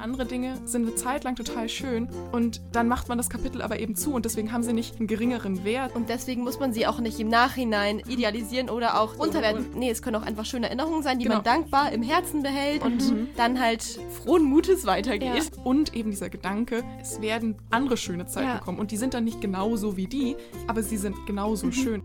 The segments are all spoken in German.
andere Dinge sind eine Zeit lang total schön und dann macht man das Kapitel aber eben zu und deswegen haben sie nicht einen geringeren Wert. Und deswegen muss man sie auch nicht im Nachhinein idealisieren oder auch unterwerten. Nee, es können auch einfach schöne Erinnerungen sein, die genau. man dankbar im Herzen behält und mhm. dann halt frohen Mutes weitergeht. Ja. Und eben dieser Gedanke, es werden andere schöne Zeiten ja. kommen und die sind dann nicht genauso wie die, aber sie sind genauso mhm. schön.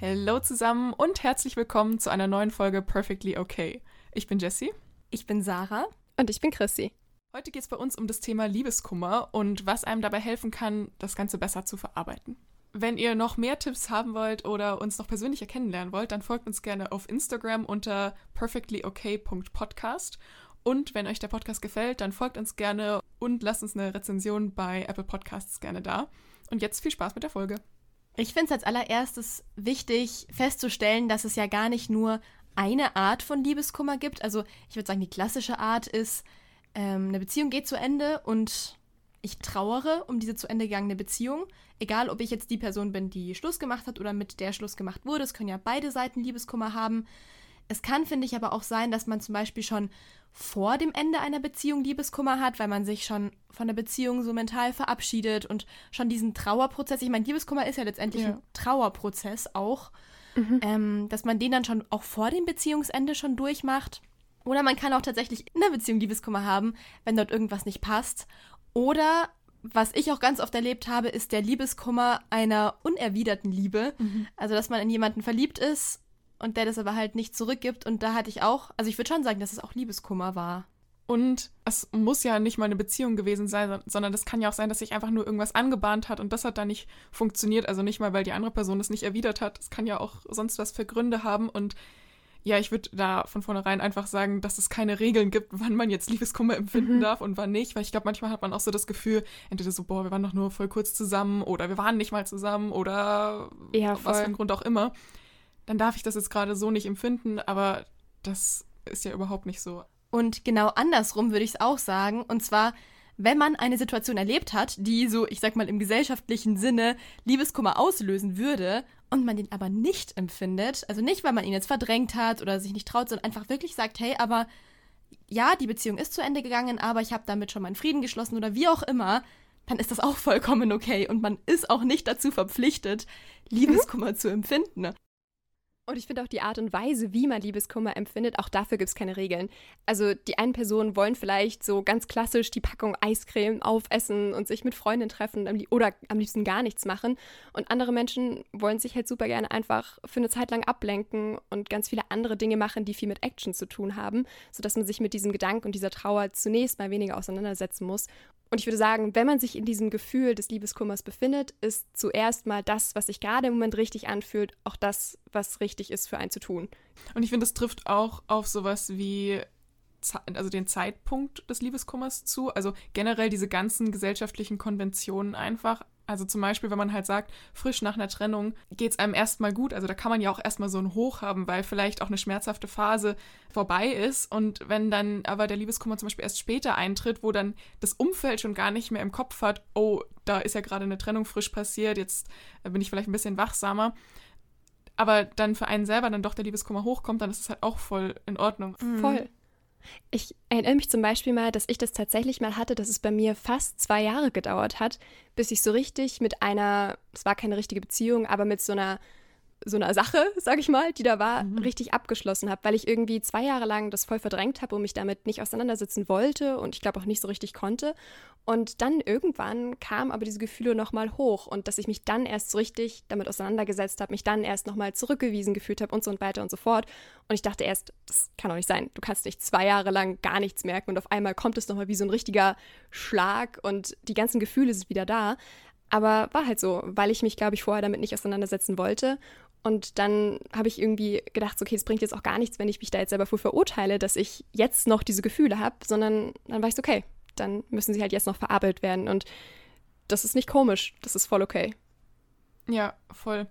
Hallo zusammen und herzlich willkommen zu einer neuen Folge Perfectly Okay. Ich bin Jessie. Ich bin Sarah. Und ich bin Chrissy. Heute geht es bei uns um das Thema Liebeskummer und was einem dabei helfen kann, das Ganze besser zu verarbeiten. Wenn ihr noch mehr Tipps haben wollt oder uns noch persönlicher kennenlernen wollt, dann folgt uns gerne auf Instagram unter perfectlyokay.podcast. Und wenn euch der Podcast gefällt, dann folgt uns gerne und lasst uns eine Rezension bei Apple Podcasts gerne da. Und jetzt viel Spaß mit der Folge. Ich finde es als allererstes wichtig festzustellen, dass es ja gar nicht nur eine Art von Liebeskummer gibt. Also ich würde sagen, die klassische Art ist, ähm, eine Beziehung geht zu Ende und ich trauere um diese zu Ende gegangene Beziehung. Egal, ob ich jetzt die Person bin, die Schluss gemacht hat oder mit der Schluss gemacht wurde. Es können ja beide Seiten Liebeskummer haben. Es kann, finde ich, aber auch sein, dass man zum Beispiel schon vor dem Ende einer Beziehung Liebeskummer hat, weil man sich schon von der Beziehung so mental verabschiedet und schon diesen Trauerprozess. Ich meine, Liebeskummer ist ja letztendlich ja. ein Trauerprozess auch. Mhm. Ähm, dass man den dann schon auch vor dem Beziehungsende schon durchmacht. Oder man kann auch tatsächlich in der Beziehung Liebeskummer haben, wenn dort irgendwas nicht passt. Oder was ich auch ganz oft erlebt habe, ist der Liebeskummer einer unerwiderten Liebe. Mhm. Also, dass man in jemanden verliebt ist und der das aber halt nicht zurückgibt. Und da hatte ich auch, also ich würde schon sagen, dass es auch Liebeskummer war. Und es muss ja nicht mal eine Beziehung gewesen sein, sondern das kann ja auch sein, dass sich einfach nur irgendwas angebahnt hat und das hat dann nicht funktioniert. Also nicht mal, weil die andere Person es nicht erwidert hat. Es kann ja auch sonst was für Gründe haben. Und ja, ich würde da von vornherein einfach sagen, dass es keine Regeln gibt, wann man jetzt Liebeskummer empfinden mhm. darf und wann nicht. Weil ich glaube, manchmal hat man auch so das Gefühl, entweder so, boah, wir waren doch nur voll kurz zusammen oder wir waren nicht mal zusammen oder ja, was für ein Grund auch immer. Dann darf ich das jetzt gerade so nicht empfinden, aber das ist ja überhaupt nicht so. Und genau andersrum würde ich es auch sagen. Und zwar, wenn man eine Situation erlebt hat, die so, ich sag mal, im gesellschaftlichen Sinne Liebeskummer auslösen würde und man den aber nicht empfindet, also nicht, weil man ihn jetzt verdrängt hat oder sich nicht traut, sondern einfach wirklich sagt, hey, aber ja, die Beziehung ist zu Ende gegangen, aber ich habe damit schon meinen Frieden geschlossen oder wie auch immer, dann ist das auch vollkommen okay und man ist auch nicht dazu verpflichtet, Liebeskummer mhm. zu empfinden. Und ich finde auch die Art und Weise, wie man Liebeskummer empfindet, auch dafür gibt es keine Regeln. Also die einen Personen wollen vielleicht so ganz klassisch die Packung Eiscreme aufessen und sich mit Freunden treffen oder am liebsten gar nichts machen. Und andere Menschen wollen sich halt super gerne einfach für eine Zeit lang ablenken und ganz viele andere Dinge machen, die viel mit Action zu tun haben, sodass man sich mit diesem Gedanken und dieser Trauer zunächst mal weniger auseinandersetzen muss und ich würde sagen, wenn man sich in diesem Gefühl des Liebeskummers befindet, ist zuerst mal das, was sich gerade im Moment richtig anfühlt, auch das, was richtig ist für einen zu tun. Und ich finde, es trifft auch auf sowas wie also den Zeitpunkt des Liebeskummers zu, also generell diese ganzen gesellschaftlichen Konventionen einfach. Also zum Beispiel, wenn man halt sagt, frisch nach einer Trennung geht es einem erstmal gut. Also da kann man ja auch erstmal so ein Hoch haben, weil vielleicht auch eine schmerzhafte Phase vorbei ist. Und wenn dann aber der Liebeskummer zum Beispiel erst später eintritt, wo dann das Umfeld schon gar nicht mehr im Kopf hat, oh, da ist ja gerade eine Trennung frisch passiert, jetzt bin ich vielleicht ein bisschen wachsamer. Aber dann für einen selber dann doch der Liebeskummer hochkommt, dann ist es halt auch voll in Ordnung. Voll. Ich erinnere mich zum Beispiel mal, dass ich das tatsächlich mal hatte, dass es bei mir fast zwei Jahre gedauert hat, bis ich so richtig mit einer, es war keine richtige Beziehung, aber mit so einer so einer Sache, sag ich mal, die da war, mhm. richtig abgeschlossen habe, weil ich irgendwie zwei Jahre lang das voll verdrängt habe und mich damit nicht auseinandersetzen wollte und ich glaube auch nicht so richtig konnte. Und dann irgendwann kamen aber diese Gefühle nochmal hoch und dass ich mich dann erst so richtig damit auseinandergesetzt habe, mich dann erst nochmal zurückgewiesen gefühlt habe und so und weiter und so fort. Und ich dachte erst, das kann doch nicht sein. Du kannst nicht zwei Jahre lang gar nichts merken und auf einmal kommt es nochmal wie so ein richtiger Schlag und die ganzen Gefühle sind wieder da. Aber war halt so, weil ich mich, glaube ich, vorher damit nicht auseinandersetzen wollte. Und dann habe ich irgendwie gedacht, okay, es bringt jetzt auch gar nichts, wenn ich mich da jetzt selber für verurteile, dass ich jetzt noch diese Gefühle habe, sondern dann war ich so, okay, dann müssen sie halt jetzt noch verarbeitet werden. Und das ist nicht komisch, das ist voll okay. Ja, voll.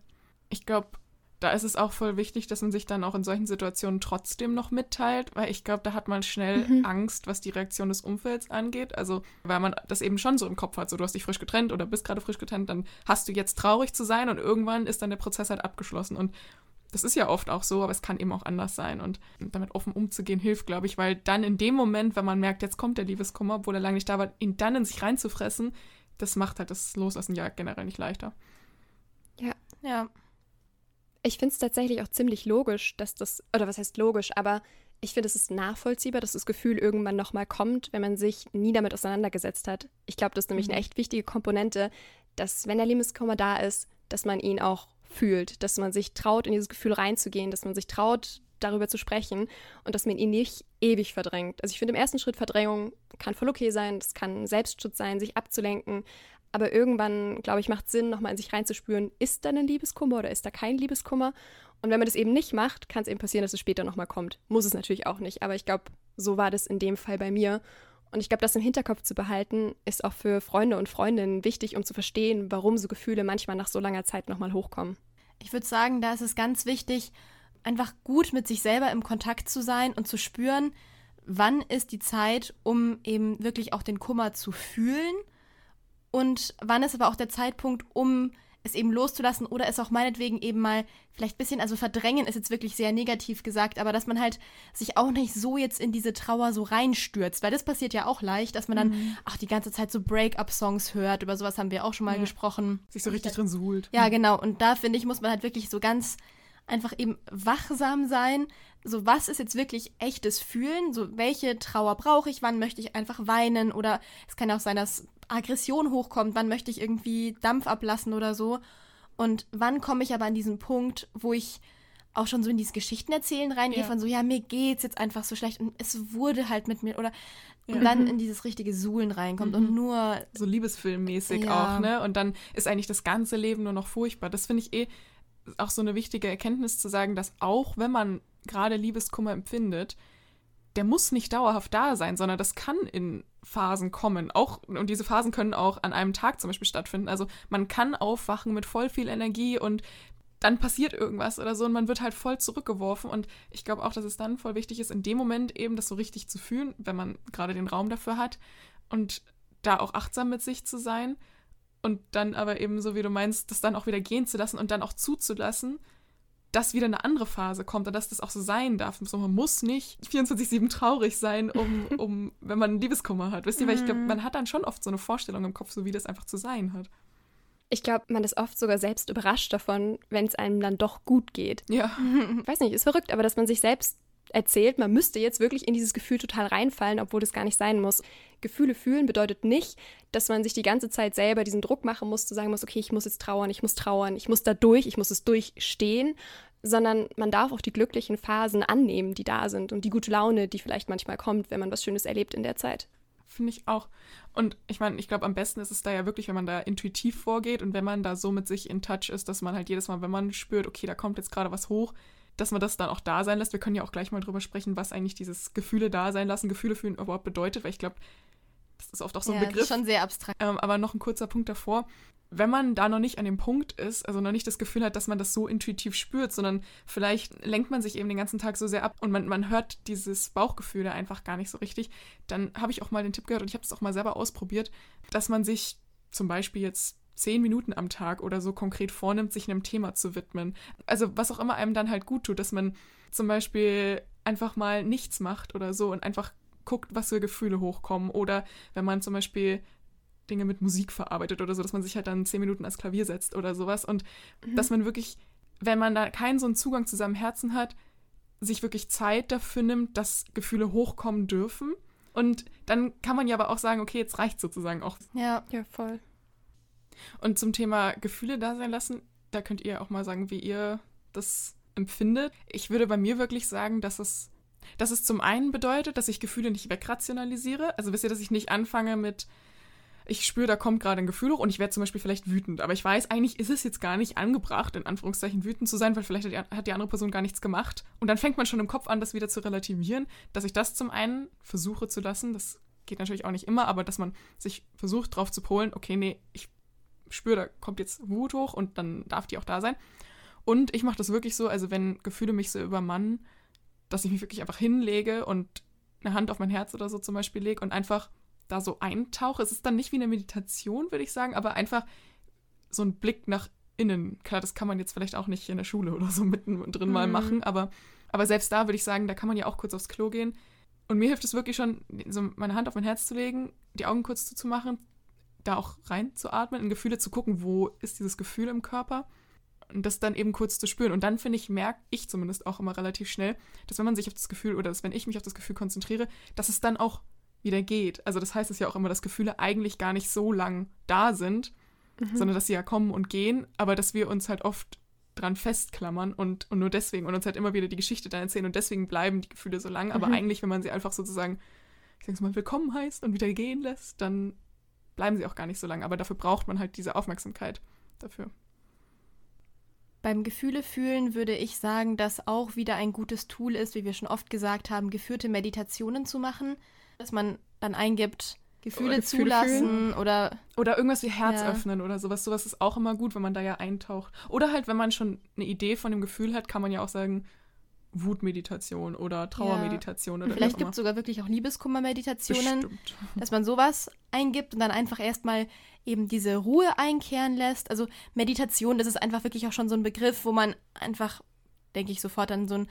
Ich glaube, da ist es auch voll wichtig, dass man sich dann auch in solchen Situationen trotzdem noch mitteilt, weil ich glaube, da hat man schnell mhm. Angst, was die Reaktion des Umfelds angeht. Also, weil man das eben schon so im Kopf hat, so du hast dich frisch getrennt oder bist gerade frisch getrennt, dann hast du jetzt traurig zu sein und irgendwann ist dann der Prozess halt abgeschlossen. Und das ist ja oft auch so, aber es kann eben auch anders sein. Und damit offen umzugehen hilft, glaube ich, weil dann in dem Moment, wenn man merkt, jetzt kommt der Liebeskummer, obwohl er lange nicht da war, ihn dann in sich reinzufressen, das macht halt das Loslassen ja generell nicht leichter. Ja. Ja. Ich finde es tatsächlich auch ziemlich logisch, dass das, oder was heißt logisch, aber ich finde, es ist nachvollziehbar, dass das Gefühl irgendwann nochmal kommt, wenn man sich nie damit auseinandergesetzt hat. Ich glaube, das ist nämlich mhm. eine echt wichtige Komponente, dass, wenn der Liebeskummer da ist, dass man ihn auch fühlt, dass man sich traut, in dieses Gefühl reinzugehen, dass man sich traut, darüber zu sprechen und dass man ihn nicht ewig verdrängt. Also ich finde im ersten Schritt Verdrängung kann voll okay sein, das kann Selbstschutz sein, sich abzulenken, aber irgendwann, glaube ich, macht Sinn, nochmal in sich reinzuspüren, ist da ein Liebeskummer oder ist da kein Liebeskummer? Und wenn man das eben nicht macht, kann es eben passieren, dass es später nochmal kommt. Muss es natürlich auch nicht, aber ich glaube, so war das in dem Fall bei mir. Und ich glaube, das im Hinterkopf zu behalten, ist auch für Freunde und Freundinnen wichtig, um zu verstehen, warum so Gefühle manchmal nach so langer Zeit nochmal hochkommen. Ich würde sagen, da ist es ganz wichtig, einfach gut mit sich selber im Kontakt zu sein und zu spüren, wann ist die Zeit, um eben wirklich auch den Kummer zu fühlen und wann ist aber auch der Zeitpunkt, um es eben loszulassen oder es auch meinetwegen eben mal vielleicht ein bisschen, also verdrängen ist jetzt wirklich sehr negativ gesagt, aber dass man halt sich auch nicht so jetzt in diese Trauer so reinstürzt, weil das passiert ja auch leicht, dass man dann mhm. auch die ganze Zeit so Break-up-Songs hört, über sowas haben wir auch schon mal ja. gesprochen. Sich so richtig drin suhlt. Ja, genau, und da finde ich, muss man halt wirklich so ganz einfach eben wachsam sein. So, was ist jetzt wirklich echtes Fühlen? So, welche Trauer brauche ich? Wann möchte ich einfach weinen? Oder es kann auch sein, dass Aggression hochkommt, wann möchte ich irgendwie Dampf ablassen oder so. Und wann komme ich aber an diesen Punkt, wo ich auch schon so in dieses Geschichtenerzählen reingehe, ja. von so, ja, mir geht's jetzt einfach so schlecht und es wurde halt mit mir oder ja. und dann mhm. in dieses richtige Suhlen reinkommt mhm. und nur. So liebesfilmmäßig ja. auch, ne? Und dann ist eigentlich das ganze Leben nur noch furchtbar. Das finde ich eh auch so eine wichtige Erkenntnis zu sagen, dass auch wenn man gerade Liebeskummer empfindet, der muss nicht dauerhaft da sein, sondern das kann in Phasen kommen. Auch, und diese Phasen können auch an einem Tag zum Beispiel stattfinden. Also man kann aufwachen mit voll viel Energie und dann passiert irgendwas oder so und man wird halt voll zurückgeworfen. Und ich glaube auch, dass es dann voll wichtig ist, in dem Moment eben das so richtig zu fühlen, wenn man gerade den Raum dafür hat und da auch achtsam mit sich zu sein und dann aber eben, so wie du meinst, das dann auch wieder gehen zu lassen und dann auch zuzulassen dass wieder eine andere Phase kommt und dass das auch so sein darf. So, man muss nicht 24-7 traurig sein, um, um, wenn man einen Liebeskummer hat. Wisst ihr, weil ich glaube, mhm. man hat dann schon oft so eine Vorstellung im Kopf, so wie das einfach zu sein hat. Ich glaube, man ist oft sogar selbst überrascht davon, wenn es einem dann doch gut geht. Ja. Weiß nicht, ist verrückt, aber dass man sich selbst erzählt, man müsste jetzt wirklich in dieses Gefühl total reinfallen, obwohl das gar nicht sein muss. Gefühle fühlen bedeutet nicht, dass man sich die ganze Zeit selber diesen Druck machen muss, zu sagen muss, okay, ich muss jetzt trauern, ich muss trauern, ich muss da durch, ich muss es durchstehen, sondern man darf auch die glücklichen Phasen annehmen, die da sind und die gute Laune, die vielleicht manchmal kommt, wenn man was Schönes erlebt in der Zeit. Finde ich auch. Und ich meine, ich glaube, am besten ist es da ja wirklich, wenn man da intuitiv vorgeht und wenn man da so mit sich in Touch ist, dass man halt jedes Mal, wenn man spürt, okay, da kommt jetzt gerade was hoch, dass man das dann auch da sein lässt. Wir können ja auch gleich mal drüber sprechen, was eigentlich dieses Gefühle da sein lassen, Gefühle fühlen überhaupt bedeutet, weil ich glaube, das ist oft auch so ein ja, Begriff. Das ist schon sehr abstrakt. Ähm, aber noch ein kurzer Punkt davor wenn man da noch nicht an dem Punkt ist, also noch nicht das Gefühl hat, dass man das so intuitiv spürt, sondern vielleicht lenkt man sich eben den ganzen Tag so sehr ab und man, man hört dieses Bauchgefühl da einfach gar nicht so richtig, dann habe ich auch mal den Tipp gehört und ich habe das auch mal selber ausprobiert, dass man sich zum Beispiel jetzt zehn Minuten am Tag oder so konkret vornimmt, sich einem Thema zu widmen. Also was auch immer einem dann halt gut tut, dass man zum Beispiel einfach mal nichts macht oder so und einfach guckt, was für Gefühle hochkommen. Oder wenn man zum Beispiel Dinge mit Musik verarbeitet oder so, dass man sich halt dann zehn Minuten ans Klavier setzt oder sowas. Und mhm. dass man wirklich, wenn man da keinen so einen Zugang zu seinem Herzen hat, sich wirklich Zeit dafür nimmt, dass Gefühle hochkommen dürfen. Und dann kann man ja aber auch sagen, okay, jetzt reicht sozusagen auch. Ja, ja, voll. Und zum Thema Gefühle da sein lassen, da könnt ihr auch mal sagen, wie ihr das empfindet. Ich würde bei mir wirklich sagen, dass es, dass es zum einen bedeutet, dass ich Gefühle nicht wegrationalisiere. Also wisst ihr, dass ich nicht anfange mit, ich spüre, da kommt gerade ein Gefühl hoch und ich werde zum Beispiel vielleicht wütend. Aber ich weiß, eigentlich ist es jetzt gar nicht angebracht, in Anführungszeichen wütend zu sein, weil vielleicht hat die, andere Person gar nichts gemacht. Und dann fängt man schon im Kopf an, das wieder zu relativieren, dass ich das zum einen versuche zu lassen. Das geht natürlich auch nicht immer, aber dass man sich versucht, drauf zu polen, okay, nee, ich spüre, da kommt jetzt Wut hoch und dann darf die auch da sein. Und ich mache das wirklich so, also wenn Gefühle mich so übermannen, dass ich mich wirklich einfach hinlege und eine Hand auf mein Herz oder so zum Beispiel lege und einfach da so eintauche. Es ist dann nicht wie eine Meditation, würde ich sagen, aber einfach so ein Blick nach innen. Klar, das kann man jetzt vielleicht auch nicht in der Schule oder so mittendrin mhm. mal machen, aber, aber selbst da würde ich sagen, da kann man ja auch kurz aufs Klo gehen. Und mir hilft es wirklich schon, so meine Hand auf mein Herz zu legen, die Augen kurz zuzumachen, da auch reinzuatmen, in Gefühle zu gucken, wo ist dieses Gefühl im Körper und das dann eben kurz zu spüren. Und dann, finde ich, merke ich zumindest auch immer relativ schnell, dass wenn man sich auf das Gefühl oder dass wenn ich mich auf das Gefühl konzentriere, dass es dann auch wieder geht. Also das heißt es ja auch immer, dass Gefühle eigentlich gar nicht so lang da sind, mhm. sondern dass sie ja kommen und gehen, aber dass wir uns halt oft dran festklammern und, und nur deswegen und uns halt immer wieder die Geschichte dann erzählen und deswegen bleiben die Gefühle so lang. Aber mhm. eigentlich, wenn man sie einfach sozusagen, ich sag's mal, willkommen heißt und wieder gehen lässt, dann bleiben sie auch gar nicht so lang. Aber dafür braucht man halt diese Aufmerksamkeit dafür. Beim Gefühle fühlen würde ich sagen, dass auch wieder ein gutes Tool ist, wie wir schon oft gesagt haben, geführte Meditationen zu machen, dass man dann eingibt, Gefühle, Gefühle zulassen fühlen. oder oder irgendwas wie Herz ja. öffnen oder sowas. Sowas ist auch immer gut, wenn man da ja eintaucht. Oder halt, wenn man schon eine Idee von dem Gefühl hat, kann man ja auch sagen, Wutmeditation oder Trauermeditation ja. oder Vielleicht gibt es sogar wirklich auch Liebeskummermeditationen, dass man sowas eingibt und dann einfach erstmal eben diese Ruhe einkehren lässt. Also Meditation, das ist einfach wirklich auch schon so ein Begriff, wo man einfach, denke ich, sofort an so ein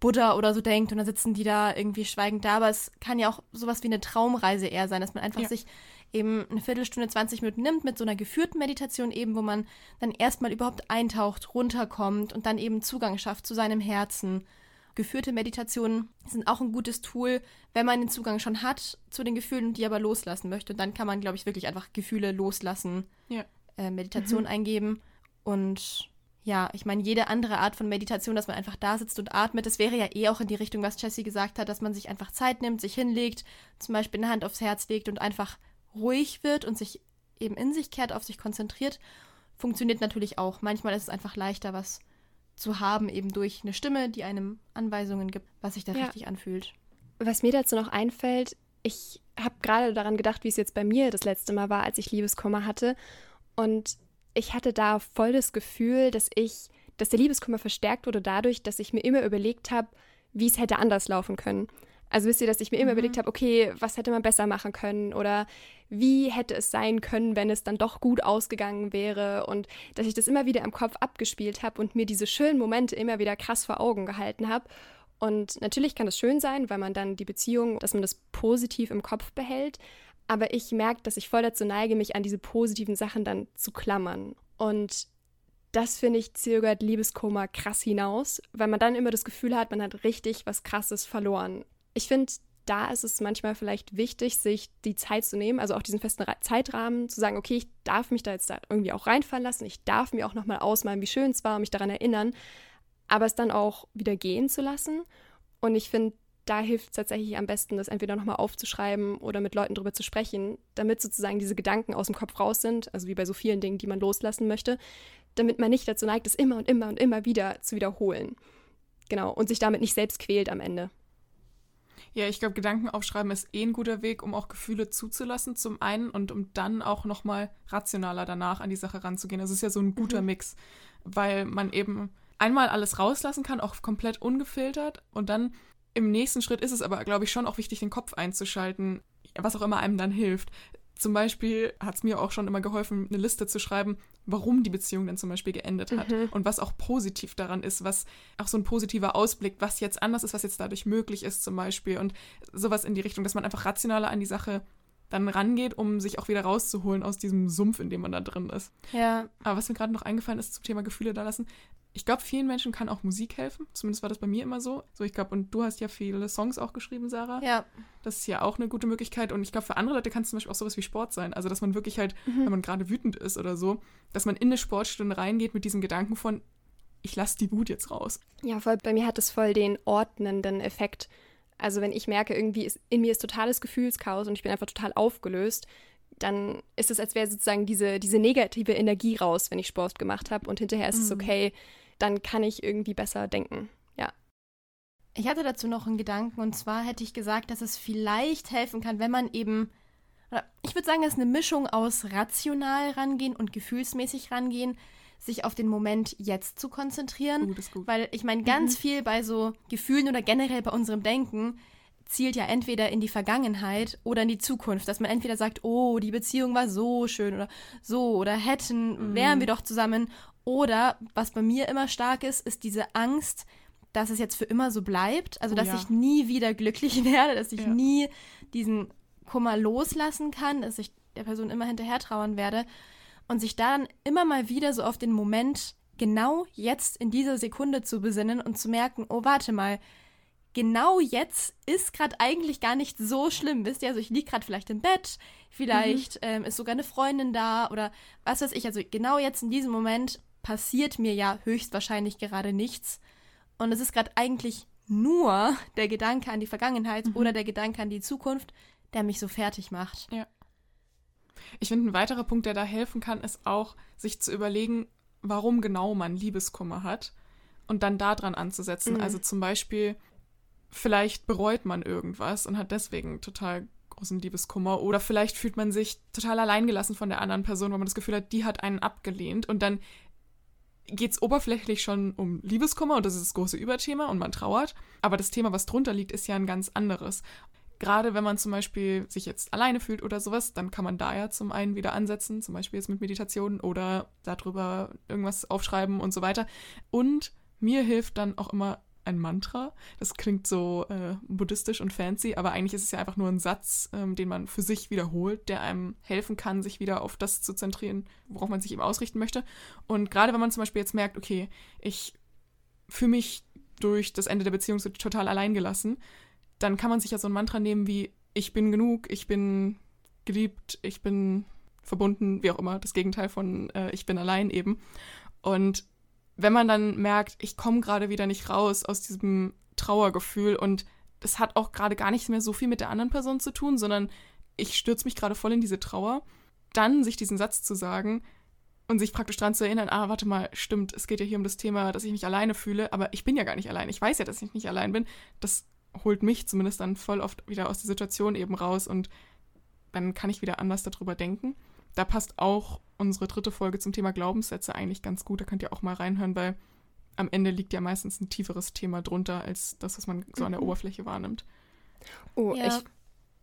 Buddha oder so denkt und dann sitzen die da irgendwie schweigend da. Aber es kann ja auch sowas wie eine Traumreise eher sein, dass man einfach ja. sich eben eine Viertelstunde, 20 Minuten nimmt mit so einer geführten Meditation eben, wo man dann erstmal überhaupt eintaucht, runterkommt und dann eben Zugang schafft zu seinem Herzen. Geführte Meditationen sind auch ein gutes Tool, wenn man den Zugang schon hat zu den Gefühlen und die aber loslassen möchte. Und dann kann man, glaube ich, wirklich einfach Gefühle loslassen, ja. äh, Meditation mhm. eingeben und ja, ich meine, jede andere Art von Meditation, dass man einfach da sitzt und atmet, das wäre ja eh auch in die Richtung, was Jessie gesagt hat, dass man sich einfach Zeit nimmt, sich hinlegt, zum Beispiel eine Hand aufs Herz legt und einfach ruhig wird und sich eben in sich kehrt, auf sich konzentriert. Funktioniert natürlich auch. Manchmal ist es einfach leichter, was zu haben, eben durch eine Stimme, die einem Anweisungen gibt, was sich da ja. richtig anfühlt. Was mir dazu noch einfällt, ich habe gerade daran gedacht, wie es jetzt bei mir das letzte Mal war, als ich Liebeskummer hatte. Und ich hatte da voll das Gefühl, dass ich, dass der Liebeskummer verstärkt wurde dadurch, dass ich mir immer überlegt habe, wie es hätte anders laufen können. Also wisst ihr, dass ich mir immer mhm. überlegt habe, okay, was hätte man besser machen können oder wie hätte es sein können, wenn es dann doch gut ausgegangen wäre und dass ich das immer wieder im Kopf abgespielt habe und mir diese schönen Momente immer wieder krass vor Augen gehalten habe. Und natürlich kann das schön sein, weil man dann die Beziehung, dass man das positiv im Kopf behält, aber ich merke, dass ich voll dazu neige, mich an diese positiven Sachen dann zu klammern. Und das finde ich zögert Liebeskoma krass hinaus, weil man dann immer das Gefühl hat, man hat richtig was Krasses verloren. Ich finde, da ist es manchmal vielleicht wichtig, sich die Zeit zu nehmen, also auch diesen festen Zeitrahmen, zu sagen, okay, ich darf mich da jetzt da irgendwie auch reinfallen lassen, ich darf mir auch nochmal ausmalen, wie schön es war, mich daran erinnern, aber es dann auch wieder gehen zu lassen. Und ich finde, da hilft es tatsächlich am besten, das entweder nochmal aufzuschreiben oder mit Leuten drüber zu sprechen, damit sozusagen diese Gedanken aus dem Kopf raus sind, also wie bei so vielen Dingen, die man loslassen möchte, damit man nicht dazu neigt, es immer und immer und immer wieder zu wiederholen. Genau, und sich damit nicht selbst quält am Ende. Ja, ich glaube, Gedanken aufschreiben ist eh ein guter Weg, um auch Gefühle zuzulassen, zum einen und um dann auch nochmal rationaler danach an die Sache ranzugehen. Das ist ja so ein guter mhm. Mix, weil man eben einmal alles rauslassen kann, auch komplett ungefiltert und dann im nächsten Schritt ist es aber, glaube ich, schon auch wichtig, den Kopf einzuschalten, was auch immer einem dann hilft. Zum Beispiel hat es mir auch schon immer geholfen, eine Liste zu schreiben, warum die Beziehung dann zum Beispiel geendet hat mhm. und was auch positiv daran ist, was auch so ein positiver Ausblick, was jetzt anders ist, was jetzt dadurch möglich ist zum Beispiel und sowas in die Richtung, dass man einfach rationaler an die Sache dann rangeht, um sich auch wieder rauszuholen aus diesem Sumpf, in dem man da drin ist. Ja. Aber was mir gerade noch eingefallen ist zum Thema Gefühle da lassen, ich glaube, vielen Menschen kann auch Musik helfen. Zumindest war das bei mir immer so. So, ich glaube, und du hast ja viele Songs auch geschrieben, Sarah. Ja. Das ist ja auch eine gute Möglichkeit. Und ich glaube, für andere Leute kann es zum Beispiel auch sowas wie Sport sein. Also, dass man wirklich halt, mhm. wenn man gerade wütend ist oder so, dass man in eine Sportstunde reingeht mit diesem Gedanken von, ich lasse die Wut jetzt raus. Ja, voll, bei mir hat es voll den ordnenden Effekt. Also, wenn ich merke, irgendwie ist, in mir ist totales Gefühlschaos und ich bin einfach total aufgelöst, dann ist es, als wäre sozusagen diese, diese negative Energie raus, wenn ich Sport gemacht habe. Und hinterher ist mhm. es okay, dann kann ich irgendwie besser denken. Ja. Ich hatte dazu noch einen Gedanken und zwar hätte ich gesagt, dass es vielleicht helfen kann, wenn man eben, ich würde sagen, es ist eine Mischung aus rational rangehen und gefühlsmäßig rangehen, sich auf den Moment jetzt zu konzentrieren. Gut, ist gut. Weil ich meine, ganz mhm. viel bei so Gefühlen oder generell bei unserem Denken zielt ja entweder in die Vergangenheit oder in die Zukunft, dass man entweder sagt, oh, die Beziehung war so schön oder so oder hätten, wären wir doch zusammen Oder was bei mir immer stark ist, ist diese Angst, dass es jetzt für immer so bleibt. Also, Oh dass ja. ich nie wieder glücklich werde, dass ich Ja. nie diesen Kummer loslassen kann, dass ich der Person immer hinterher trauern werde. Und sich dann immer mal wieder so auf den Moment genau jetzt in dieser Sekunde zu besinnen und zu merken, oh, warte mal, genau jetzt ist gerade eigentlich gar nicht so schlimm. Wisst ihr, also ich liege gerade vielleicht im Bett, vielleicht ähm, ist sogar eine Freundin da oder was weiß ich. Also genau jetzt in diesem Moment passiert mir ja höchstwahrscheinlich gerade nichts. Und es ist gerade eigentlich nur der Gedanke an die Vergangenheit oder der Gedanke an die Zukunft, der mich so fertig macht. Ich finde, ein weiterer Punkt, der da helfen kann, ist auch, sich zu überlegen, warum genau man Liebeskummer hat und dann daran anzusetzen. Mhm. Also zum Beispiel, vielleicht bereut man irgendwas und hat deswegen total großen Liebeskummer oder vielleicht fühlt man sich total alleingelassen von der anderen Person, weil man das Gefühl hat, die hat einen abgelehnt und dann geht es oberflächlich schon um Liebeskummer und das ist das große Überthema und man trauert, aber das Thema, was drunter liegt, ist ja ein ganz anderes. Gerade wenn man zum Beispiel sich jetzt alleine fühlt oder sowas, dann kann man da ja zum einen wieder ansetzen, zum Beispiel jetzt mit Meditation oder darüber irgendwas aufschreiben und so weiter. Und mir hilft dann auch immer ein Mantra. Das klingt so äh, buddhistisch und fancy, aber eigentlich ist es ja einfach nur ein Satz, ähm, den man für sich wiederholt, der einem helfen kann, sich wieder auf das zu zentrieren, worauf man sich eben ausrichten möchte. Und gerade wenn man zum Beispiel jetzt merkt, okay, ich fühle mich durch das Ende der Beziehung total alleingelassen, dann kann man sich ja so ein Mantra nehmen wie ich bin genug, ich bin geliebt, ich bin verbunden, wie auch immer, das Gegenteil von äh, ich bin allein eben. Und wenn man dann merkt, ich komme gerade wieder nicht raus aus diesem Trauergefühl und es hat auch gerade gar nicht mehr so viel mit der anderen Person zu tun, sondern ich stürze mich gerade voll in diese Trauer, dann sich diesen Satz zu sagen und sich praktisch daran zu erinnern, ah, warte mal, stimmt, es geht ja hier um das Thema, dass ich mich alleine fühle, aber ich bin ja gar nicht allein. Ich weiß ja, dass ich nicht allein bin. Das holt mich zumindest dann voll oft wieder aus der Situation eben raus und dann kann ich wieder anders darüber denken. Da passt auch unsere dritte Folge zum Thema Glaubenssätze eigentlich ganz gut. Da könnt ihr auch mal reinhören, weil am Ende liegt ja meistens ein tieferes Thema drunter als das, was man so an der Mhm. Oberfläche wahrnimmt. Oh, Ja.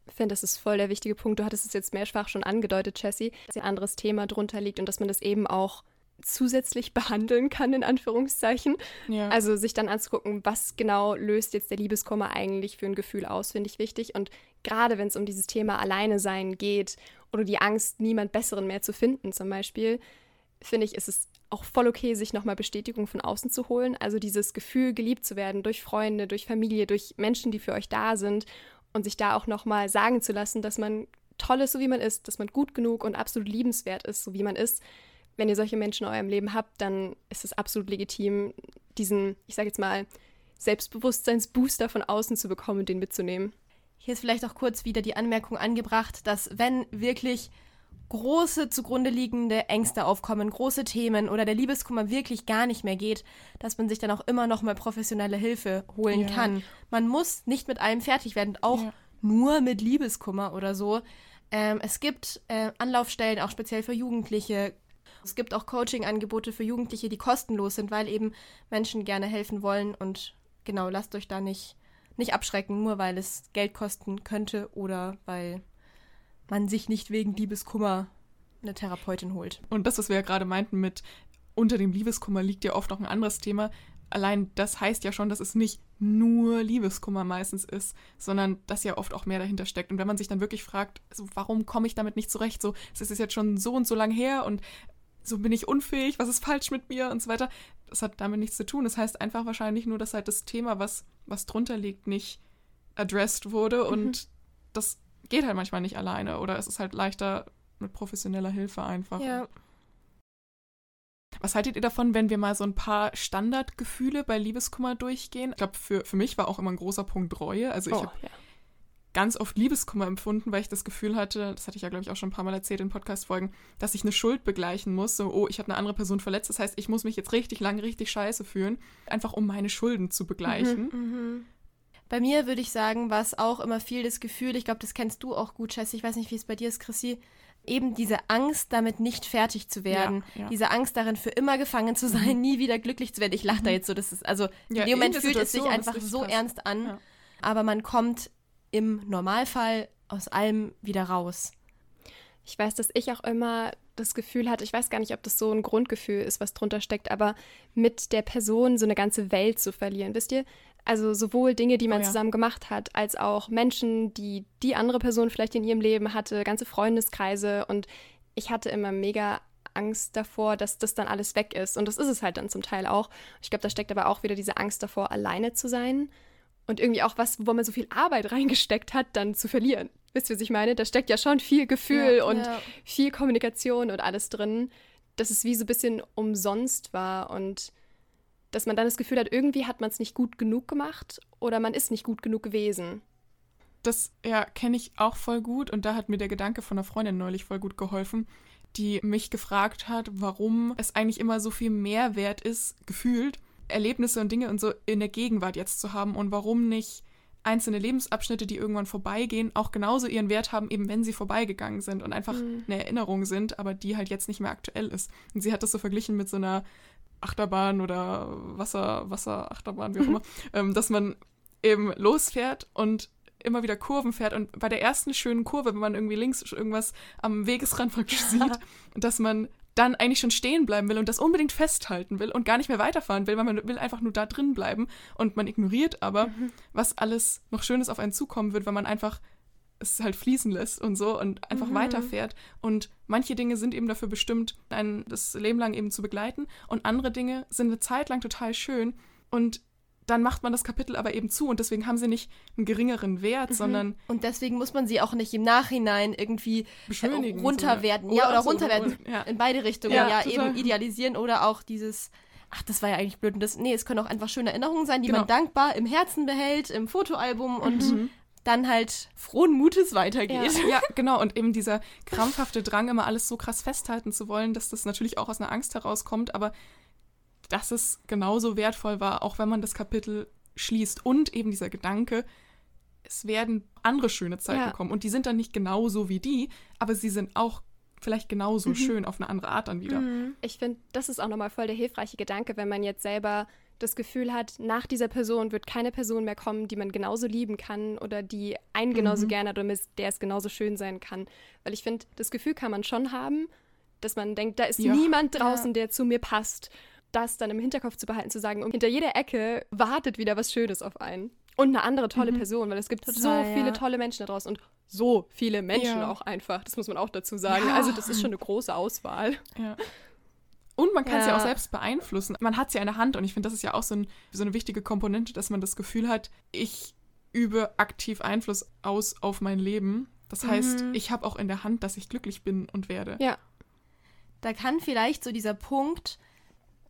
ich finde, das ist voll der wichtige Punkt. Du hattest es jetzt mehrfach schon angedeutet, Jessie, dass ein anderes Thema drunter liegt und dass man das eben auch zusätzlich behandeln kann, in Anführungszeichen. Ja. Also sich dann anzugucken, was genau löst jetzt der Liebeskummer eigentlich für ein Gefühl aus, finde ich wichtig. Und gerade wenn es um dieses Thema Alleine sein geht oder die Angst, niemand Besseren mehr zu finden zum Beispiel, finde ich, ist es auch voll okay, sich nochmal Bestätigung von außen zu holen. Also dieses Gefühl, geliebt zu werden durch Freunde, durch Familie, durch Menschen, die für euch da sind und sich da auch nochmal sagen zu lassen, dass man toll ist, so wie man ist, dass man gut genug und absolut liebenswert ist, so wie man ist. Wenn ihr solche Menschen in eurem Leben habt, dann ist es absolut legitim, diesen, ich sage jetzt mal, Selbstbewusstseinsbooster von außen zu bekommen und den mitzunehmen. Hier ist vielleicht auch kurz wieder die Anmerkung angebracht, dass wenn wirklich große zugrunde liegende Ängste aufkommen, große Themen oder der Liebeskummer wirklich gar nicht mehr geht, dass man sich dann auch immer noch mal professionelle Hilfe holen Ja. kann. Man muss nicht mit allem fertig werden, auch Ja. nur mit Liebeskummer oder so. Ähm, es gibt äh, Anlaufstellen auch speziell für Jugendliche. Es gibt auch Coaching-Angebote für Jugendliche, die kostenlos sind, weil eben Menschen gerne helfen wollen. Und genau, lasst euch da nicht, nicht abschrecken, nur weil es Geld kosten könnte oder weil man sich nicht wegen Liebeskummer eine Therapeutin holt. Und das, was wir ja gerade meinten mit unter dem Liebeskummer liegt ja oft noch ein anderes Thema. Allein das heißt ja schon, dass es nicht nur Liebeskummer meistens ist, sondern dass ja oft auch mehr dahinter steckt. Und wenn man sich dann wirklich fragt, so, warum komme ich damit nicht zurecht? So, es ist jetzt schon so und so lang her und so bin ich unfähig, was ist falsch mit mir und so weiter. Das hat damit nichts zu tun. Das heißt einfach wahrscheinlich nur, dass halt das Thema, was, was drunter liegt, nicht addressed wurde und das geht halt manchmal nicht alleine oder es ist halt leichter mit professioneller Hilfe einfach. Was haltet ihr davon, wenn wir mal so ein paar Standardgefühle bei Liebeskummer durchgehen? Ich glaube, für, für mich war auch immer ein großer Punkt Reue. Also ich oh, habe ja. Ganz oft Liebeskummer empfunden, weil ich das Gefühl hatte, das hatte ich ja, glaube ich, auch schon ein paar Mal erzählt in Podcast-Folgen, dass ich eine Schuld begleichen muss. So, oh, ich habe eine andere Person verletzt. Das heißt, ich muss mich jetzt richtig lang, richtig scheiße fühlen, einfach um meine Schulden zu begleichen. Bei mir würde ich sagen, war es auch immer viel das Gefühl, ich glaube, das kennst du auch gut, Jess, ich weiß nicht, wie es bei dir ist, Chrissy, eben diese Angst, damit nicht fertig zu werden. Ja, ja. Diese Angst darin, für immer gefangen zu sein, nie wieder glücklich zu werden. Ich lache da jetzt so, das ist, also Ja, in dem Moment fühlt es sich einfach so krass. ernst an, aber man kommt im Normalfall aus allem wieder raus. ich weiß, dass ich auch immer das Gefühl hatte, ich weiß gar nicht, ob das so ein Grundgefühl ist, was drunter steckt, aber mit der Person so eine ganze Welt zu verlieren, wisst ihr? Also sowohl Dinge, die man oh ja. zusammen gemacht hat, als auch Menschen, die die andere Person vielleicht in ihrem Leben hatte, ganze Freundeskreise. Und ich hatte immer mega Angst davor, dass das dann alles weg ist. Und das ist es halt dann zum Teil auch. Ich glaube, da steckt aber auch wieder diese Angst davor, alleine zu sein. Und irgendwie auch was, wo man so viel Arbeit reingesteckt hat, dann zu verlieren. Wisst ihr, was ich meine? Da steckt ja schon viel Gefühl ja, und ja. viel Kommunikation und alles drin, dass es wie so ein bisschen umsonst war und dass man dann das Gefühl hat, irgendwie hat man es nicht gut genug gemacht oder man ist nicht gut genug gewesen. Das ja, kenne ich auch voll gut und da hat mir der Gedanke von einer Freundin neulich voll gut geholfen, die mich gefragt hat, warum es eigentlich immer so viel mehr wert ist, gefühlt, Erlebnisse und Dinge und so in der Gegenwart jetzt zu haben und warum nicht einzelne Lebensabschnitte, die irgendwann vorbeigehen, auch genauso ihren Wert haben, eben wenn sie vorbeigegangen sind und einfach mhm. eine Erinnerung sind, aber die halt jetzt nicht mehr aktuell ist. Und sie hat das so verglichen mit so einer Achterbahn oder Wasser, Wasserachterbahn, wie auch immer, ähm, dass man eben losfährt und immer wieder Kurven fährt und bei der ersten schönen Kurve, wenn man irgendwie links irgendwas am Wegesrand praktisch sieht, dass man dann eigentlich schon stehen bleiben will und das unbedingt festhalten will und gar nicht mehr weiterfahren will, weil man will einfach nur da drin bleiben und man ignoriert aber, mhm. was alles noch Schönes auf einen zukommen wird, wenn man einfach es halt fließen lässt und so und einfach mhm. weiterfährt. Und manche Dinge sind eben dafür bestimmt, einen das Leben lang eben zu begleiten und andere Dinge sind eine Zeit lang total schön und dann macht man das Kapitel aber eben zu und deswegen haben sie nicht einen geringeren Wert, mhm. sondern. Und deswegen muss man sie auch nicht im Nachhinein irgendwie äh, runterwerten. So, ja, oder, oder runterwerten. Ja. In beide Richtungen. Ja, ja eben idealisieren oder auch dieses. Ach, das war ja eigentlich blöd. Und das, nee, es können auch einfach schöne Erinnerungen sein, die genau. man dankbar im Herzen behält, im Fotoalbum und mhm. dann halt frohen Mutes weitergeht. Ja. ja, genau. Und eben dieser krampfhafte Drang, immer alles so krass festhalten zu wollen, dass das natürlich auch aus einer Angst herauskommt, aber dass es genauso wertvoll war, auch wenn man das Kapitel schließt. Und eben dieser Gedanke, es werden andere schöne Zeiten ja. kommen. Und die sind dann nicht genauso wie die, aber sie sind auch vielleicht genauso mhm. schön auf eine andere Art dann wieder. Mhm. Ich finde, das ist auch nochmal voll der hilfreiche Gedanke, wenn man jetzt selber das Gefühl hat, nach dieser Person wird keine Person mehr kommen, die man genauso lieben kann oder die einen genauso mhm. gerne hat oder der es genauso schön sein kann. Weil ich finde, das Gefühl kann man schon haben, dass man denkt, da ist ja. niemand draußen, ja. der zu mir passt das dann im Hinterkopf zu behalten, zu sagen, hinter jeder Ecke wartet wieder was Schönes auf einen. Und eine andere tolle mhm. Person, weil es gibt Total, so viele ja. tolle Menschen da draußen und so viele Menschen ja. auch einfach. Das muss man auch dazu sagen. Ja. Also das ist schon eine große Auswahl. Ja. Und man kann es ja. auch selbst beeinflussen. Man hat es ja in der Hand und ich finde, das ist ja auch so, ein, so eine wichtige Komponente, dass man das Gefühl hat, ich übe aktiv Einfluss aus auf mein Leben. Das heißt, mhm. ich habe auch in der Hand, dass ich glücklich bin und werde. Ja. Da kann vielleicht so dieser Punkt,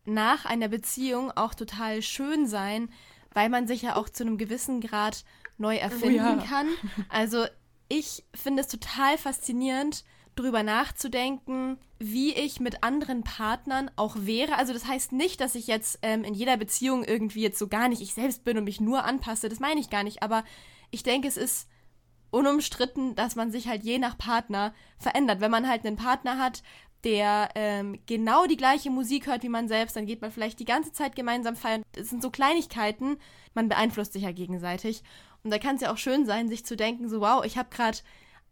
nach einer Beziehung auch total schön sein, weil man sich ja auch zu einem gewissen Grad neu oh erfinden oh ja. kann. Also ich finde es total faszinierend, darüber nachzudenken, wie ich mit anderen Partnern auch wäre. Also das heißt nicht, dass ich jetzt ähm, in jeder Beziehung irgendwie jetzt so gar nicht ich selbst bin und mich nur anpasse. Das meine ich gar nicht. Aber ich denke, es ist unumstritten, dass man sich halt je nach Partner verändert. Wenn man halt einen Partner hat, der ähm, genau die gleiche Musik hört wie man selbst, dann geht man vielleicht die ganze Zeit gemeinsam feiern. Das sind so Kleinigkeiten, man beeinflusst sich ja gegenseitig. Und da kann es ja auch schön sein, sich zu denken, so wow, ich habe gerade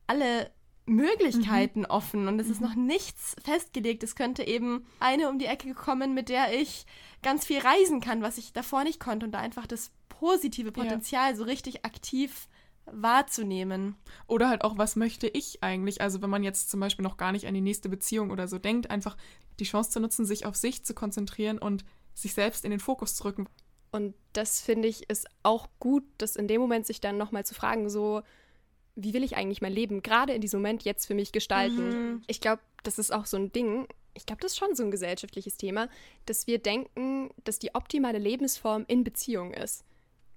alle Möglichkeiten mhm. offen und es mhm. ist noch nichts festgelegt. Es könnte eben eine um die Ecke kommen, mit der ich ganz viel reisen kann, was ich davor nicht konnte und da einfach das positive Potenzial ja. so richtig aktiv wahrzunehmen. Oder halt auch, was möchte ich eigentlich? Also wenn man jetzt zum Beispiel noch gar nicht an die nächste Beziehung oder so denkt, einfach die Chance zu nutzen, sich auf sich zu konzentrieren und sich selbst in den Fokus zu rücken. Und das finde ich ist auch gut, das in dem Moment sich dann nochmal zu fragen, so, wie will ich eigentlich mein Leben gerade in diesem Moment jetzt für mich gestalten? Mhm. Ich glaube, das ist auch so ein Ding. Ich glaube, das ist schon so ein gesellschaftliches Thema, dass wir denken, dass die optimale Lebensform in Beziehung ist.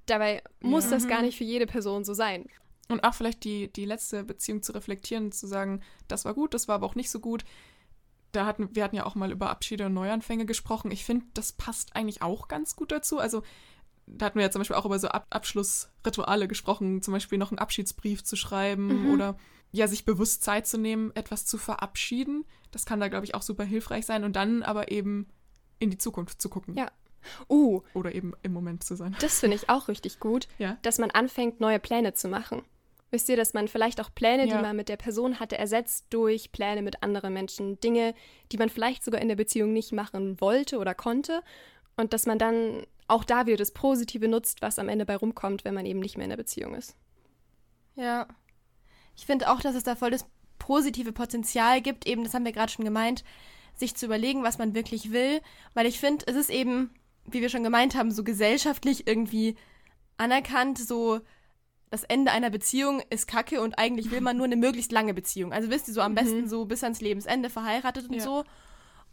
Dabei muss ja. das gar mhm. nicht für jede Person so sein. Und auch vielleicht die, die letzte Beziehung zu reflektieren, zu sagen, das war gut, das war aber auch nicht so gut. Da hatten, wir hatten ja auch mal über Abschiede und Neuanfänge gesprochen. Ich finde, das passt eigentlich auch ganz gut dazu. Also, da hatten wir ja zum Beispiel auch über so Ab Abschlussrituale gesprochen, zum Beispiel noch einen Abschiedsbrief zu schreiben mhm. oder ja, sich bewusst Zeit zu nehmen, etwas zu verabschieden. Das kann da, glaube ich, auch super hilfreich sein und dann aber eben in die Zukunft zu gucken. Ja, Uh. Oder eben im Moment zu sein. Das finde ich auch richtig gut, ja? dass man anfängt, neue Pläne zu machen. Wisst ihr, dass man vielleicht auch Pläne, Ja. die man mit der Person hatte, ersetzt durch Pläne mit anderen Menschen. Dinge, die man vielleicht sogar in der Beziehung nicht machen wollte oder konnte. Und dass man dann auch da wieder das Positive nutzt, was am Ende bei rumkommt, wenn man eben nicht mehr in der Beziehung ist. Ja. Ich finde auch, dass es da voll das positive Potenzial gibt, eben, das haben wir gerade schon gemeint, sich zu überlegen, was man wirklich will. Weil ich finde, es ist eben, wie wir schon gemeint haben, so gesellschaftlich irgendwie anerkannt, so das Ende einer Beziehung ist kacke und eigentlich will man nur eine möglichst lange Beziehung. Also wisst ihr, so am besten so bis ans Lebensende verheiratet und Ja. so.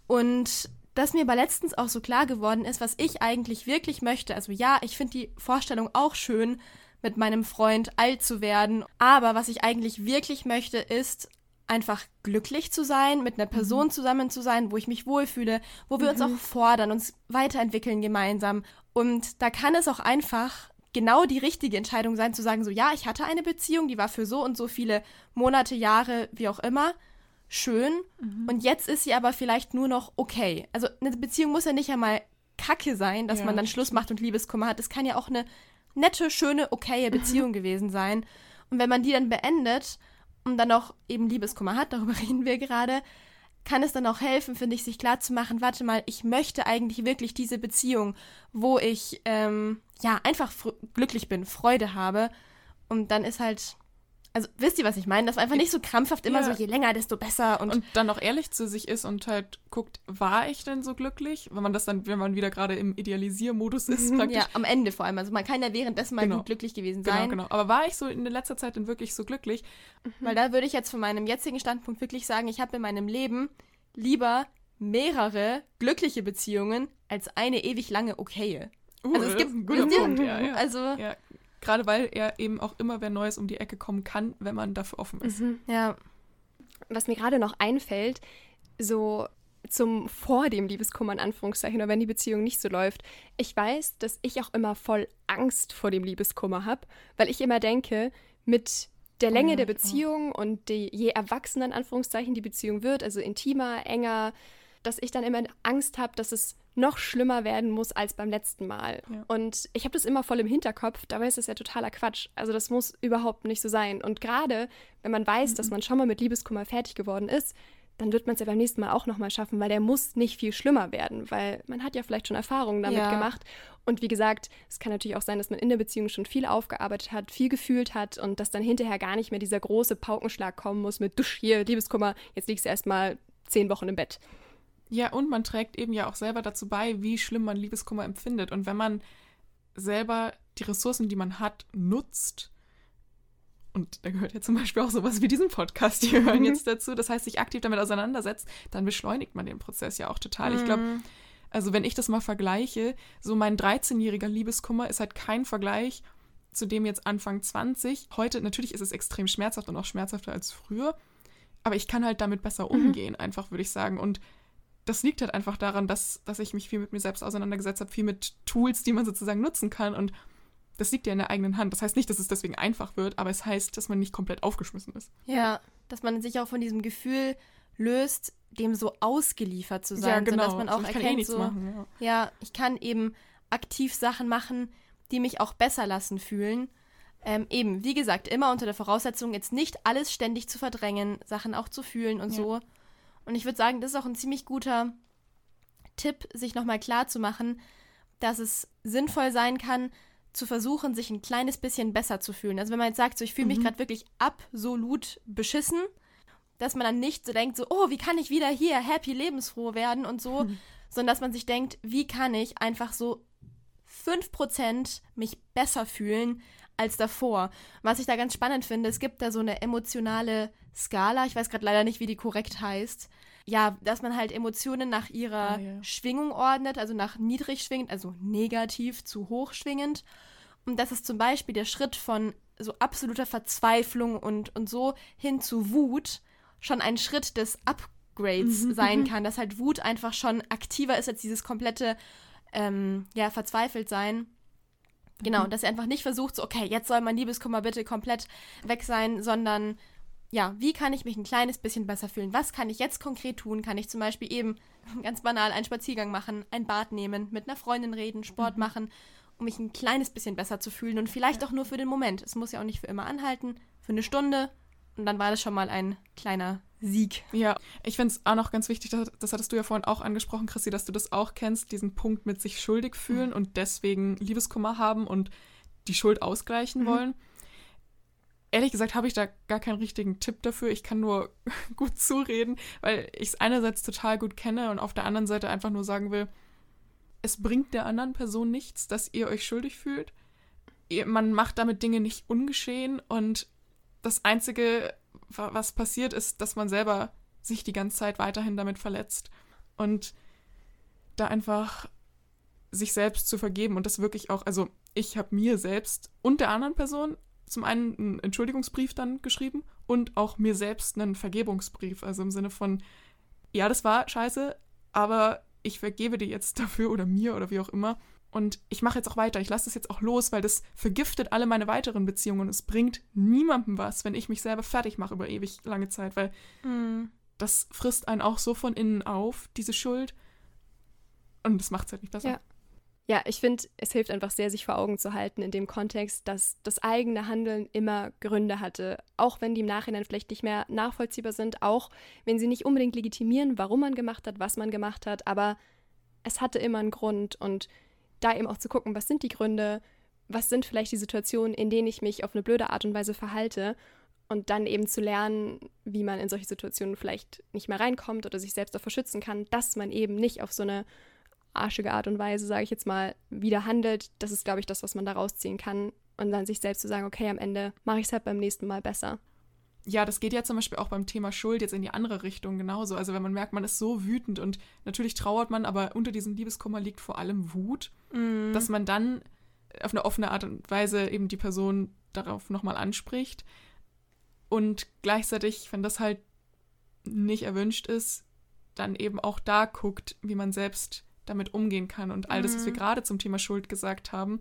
Und dass mir aber letztens auch so klar geworden ist, was ich eigentlich wirklich möchte. Also ja, ich finde die Vorstellung auch schön, mit meinem Freund alt zu werden. Aber was ich eigentlich wirklich möchte, ist einfach glücklich zu sein, mit einer Person zusammen zu sein, wo ich mich wohlfühle, wo wir uns auch fordern, uns weiterentwickeln gemeinsam. Und da kann es auch einfach genau die richtige Entscheidung sein, zu sagen, so ja, ich hatte eine Beziehung, die war für so und so viele Monate, Jahre, wie auch immer, schön. Und jetzt ist sie aber vielleicht nur noch okay. Also eine Beziehung muss ja nicht einmal kacke sein, dass Ja, man dann Schluss macht und Liebeskummer hat. Es kann ja auch eine nette, schöne, okaye Beziehung gewesen sein. Und wenn man die dann beendet und dann auch eben Liebeskummer hat, darüber reden wir gerade, kann es dann auch helfen, finde ich, sich klar zu machen, warte mal, ich möchte eigentlich wirklich diese Beziehung, wo ich ähm, ja einfach glücklich bin, Freude habe. Und dann ist halt, also wisst ihr, was ich meine? Das war einfach nicht so krampfhaft immer Ja. so, je länger, desto besser. Und, Und dann auch ehrlich zu sich ist und halt guckt, war ich denn so glücklich? Wenn man das dann, wenn man wieder gerade im Idealisiermodus ist, praktisch. ja, am Ende vor allem. Also man kann ja währenddessen mal Genau. gut glücklich gewesen Genau, sein. genau. Aber war ich so in der letzter Zeit denn wirklich so glücklich? Weil da würde ich jetzt von meinem jetzigen Standpunkt wirklich sagen, ich habe in meinem Leben lieber mehrere glückliche Beziehungen als eine ewig lange okaye. Uh, Also es das gibt- ist ein guter? Punkt. Ja, ja. Also, ja. Gerade weil er eben auch immer wer Neues um die Ecke kommen kann, wenn man dafür offen ist. ja. Was mir gerade noch einfällt, so zum vor dem Liebeskummer in Anführungszeichen, oder wenn die Beziehung nicht so läuft. Ich weiß, dass ich auch immer voll Angst vor dem Liebeskummer habe, weil ich immer denke, mit der Länge ja, der. Beziehung und die, je erwachsener in Anführungszeichen die Beziehung wird, also intimer, enger, dass ich dann immer Angst habe, dass es noch schlimmer werden muss als beim letzten Mal. Ja. Und ich habe das immer voll im Hinterkopf, dabei ist das ja totaler Quatsch. Also das muss überhaupt nicht so sein. Und gerade wenn man weiß, dass man schon mal mit Liebeskummer fertig geworden ist, dann wird man es ja beim nächsten Mal auch nochmal schaffen, weil der muss nicht viel schlimmer werden, weil man hat ja vielleicht schon Erfahrungen damit Ja. gemacht. Und wie gesagt, es kann natürlich auch sein, dass man in der Beziehung schon viel aufgearbeitet hat, viel gefühlt hat und dass dann hinterher gar nicht mehr dieser große Paukenschlag kommen muss mit Dusch, hier, Liebeskummer, jetzt liegst du erstmal zehn Wochen im Bett. Ja, und man trägt eben ja auch selber dazu bei, wie schlimm man Liebeskummer empfindet. Und wenn man selber die Ressourcen, die man hat, nutzt, und da gehört ja zum Beispiel auch sowas wie diesen Podcast hier hören jetzt dazu, das heißt, sich aktiv damit auseinandersetzt, dann beschleunigt man den Prozess ja auch total. Ich glaube, Mhm. also wenn ich das mal vergleiche, so mein 13-jähriger Liebeskummer ist halt kein Vergleich zu dem jetzt Anfang 20. Heute, natürlich ist es extrem schmerzhaft und auch schmerzhafter als früher, aber ich kann halt damit besser umgehen, einfach würde ich sagen. Und das liegt halt einfach daran, dass, dass ich mich viel mit mir selbst auseinandergesetzt habe, viel mit Tools, die man sozusagen nutzen kann. Und das liegt ja in der eigenen Hand. Das heißt nicht, dass es deswegen einfach wird, aber es heißt, dass man nicht komplett aufgeschmissen ist. Ja, dass man sich auch von diesem Gefühl löst, dem so ausgeliefert zu sein, sodass man auch eh erkennt, nichts so, machen. Ja. ja, ich kann eben aktiv Sachen machen, die mich auch besser lassen fühlen. Ähm, eben, wie gesagt, immer unter der Voraussetzung, jetzt nicht alles ständig zu verdrängen, Sachen auch zu fühlen und Ja. so. Und ich würde sagen, das ist auch ein ziemlich guter Tipp, sich nochmal klar zu machen, dass es sinnvoll sein kann, zu versuchen, sich ein kleines bisschen besser zu fühlen. Also wenn man jetzt sagt, so ich fühle mich Mhm. gerade wirklich absolut beschissen, dass man dann nicht so denkt, so, oh, wie kann ich wieder hier happy, lebensfroh werden und so, sondern dass man sich denkt, wie kann ich einfach so 5% mich besser fühlen als davor. Was ich da ganz spannend finde, es gibt da so eine emotionale Skala, ich weiß gerade leider nicht, wie die korrekt heißt. Ja, dass man halt Emotionen nach ihrer Ah, ja. Schwingung ordnet, also nach niedrig schwingend, also negativ zu hoch schwingend. Und das ist zum Beispiel der Schritt von so absoluter Verzweiflung und, und so hin zu Wut schon ein Schritt des Upgrades sein kann, dass halt Wut einfach schon aktiver ist als dieses komplette, ähm, ja, verzweifelt sein. Genau, dass er einfach nicht versucht, so, okay, jetzt soll mein Liebeskummer bitte komplett weg sein, sondern ja, wie kann ich mich ein kleines bisschen besser fühlen? Was kann ich jetzt konkret tun? Kann ich zum Beispiel eben ganz banal einen Spaziergang machen, ein Bad nehmen, mit einer Freundin reden, Sport machen um mich ein kleines bisschen besser zu fühlen und vielleicht auch nur für den Moment. Es muss ja auch nicht für immer anhalten, für eine Stunde. Und dann war das schon mal ein kleiner Sieg. Ja, ich finde es auch noch ganz wichtig, das, das, hattest du ja vorhin auch angesprochen, Chrissy, dass du das auch kennst, diesen Punkt mit sich schuldig fühlen mhm. und deswegen Liebeskummer haben und die Schuld ausgleichen mhm. wollen. Ehrlich gesagt habe ich da gar keinen richtigen Tipp dafür. Ich kann nur gut zureden, weil ich es einerseits total gut kenne und auf der anderen Seite einfach nur sagen will, es bringt der anderen Person nichts, dass ihr euch schuldig fühlt. Man macht damit Dinge nicht ungeschehen und das Einzige, was passiert, ist, dass man selber sich die ganze Zeit weiterhin damit verletzt. Und da einfach sich selbst zu vergeben und das wirklich auch, also ich habe mir selbst und der anderen Person zum einen einen Entschuldigungsbrief dann geschrieben und auch mir selbst einen Vergebungsbrief, also im Sinne von, ja, das war scheiße, aber ich vergebe dir jetzt dafür oder mir oder wie auch immer und ich mache jetzt auch weiter, ich lasse das jetzt auch los, weil das vergiftet alle meine weiteren Beziehungen und es bringt niemandem was, wenn ich mich selber fertig mache über ewig lange Zeit, weil mm. das frisst einen auch so von innen auf, diese Schuld. Und das macht es halt nicht besser. Ja. Ja, ich finde, es hilft einfach sehr, sich vor Augen zu halten in dem Kontext, dass das eigene Handeln immer Gründe hatte, auch wenn die im Nachhinein vielleicht nicht mehr nachvollziehbar sind, auch wenn sie nicht unbedingt legitimieren, warum man gemacht hat, was man gemacht hat, aber es hatte immer einen Grund und da eben auch zu gucken, was sind die Gründe, was sind vielleicht die Situationen, in denen ich mich auf eine blöde Art und Weise verhalte und dann eben zu lernen, wie man in solche Situationen vielleicht nicht mehr reinkommt oder sich selbst davor schützen kann, dass man eben nicht auf so eine arschige Art und Weise, sage ich jetzt mal, wieder handelt. Das ist, glaube ich, das, was man da rausziehen kann und dann sich selbst zu sagen, okay, am Ende mache ich es halt beim nächsten Mal besser ja, das geht ja zum Beispiel auch beim Thema Schuld jetzt in die andere Richtung genauso. Also wenn man merkt, man ist so wütend und natürlich trauert man, aber unter diesem Liebeskummer liegt vor allem Wut, mm. dass man dann auf eine offene Art und Weise eben die Person darauf nochmal anspricht. Und gleichzeitig, wenn das halt nicht erwünscht ist, dann eben auch da guckt, wie man selbst damit umgehen kann. Und all das, was wir mm. gerade zum Thema Schuld gesagt haben,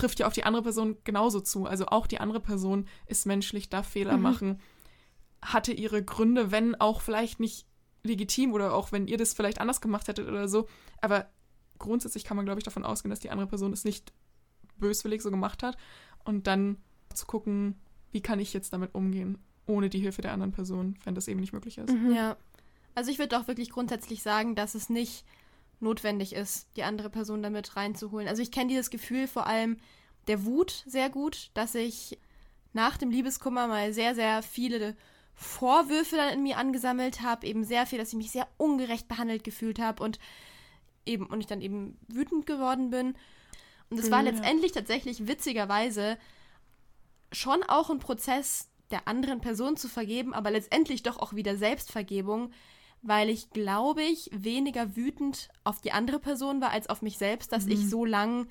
trifft ja auf die andere Person genauso zu. Also auch die andere Person ist menschlich, darf Fehler mhm. machen, hatte ihre Gründe, wenn auch vielleicht nicht legitim oder auch wenn ihr das vielleicht anders gemacht hättet oder so. Aber grundsätzlich kann man, glaube ich, davon ausgehen, dass die andere Person es nicht böswillig so gemacht hat. Und dann zu gucken, wie kann ich jetzt damit umgehen, ohne die Hilfe der anderen Person, wenn das eben nicht möglich ist. Mhm. Ja. Also ich würde auch wirklich grundsätzlich sagen, dass es nicht notwendig ist, die andere Person damit reinzuholen. Also ich kenne dieses Gefühl vor allem der Wut sehr gut, dass ich nach dem Liebeskummer mal sehr, sehr viele Vorwürfe dann in mir angesammelt habe, eben sehr viel, dass ich mich sehr ungerecht behandelt gefühlt habe und eben und ich dann eben wütend geworden bin. Und es war ja. letztendlich tatsächlich witzigerweise schon auch ein Prozess der anderen Person zu vergeben, aber letztendlich doch auch wieder Selbstvergebung, weil ich, glaube ich, weniger wütend auf die andere Person war als auf mich selbst, dass mhm. ich so lang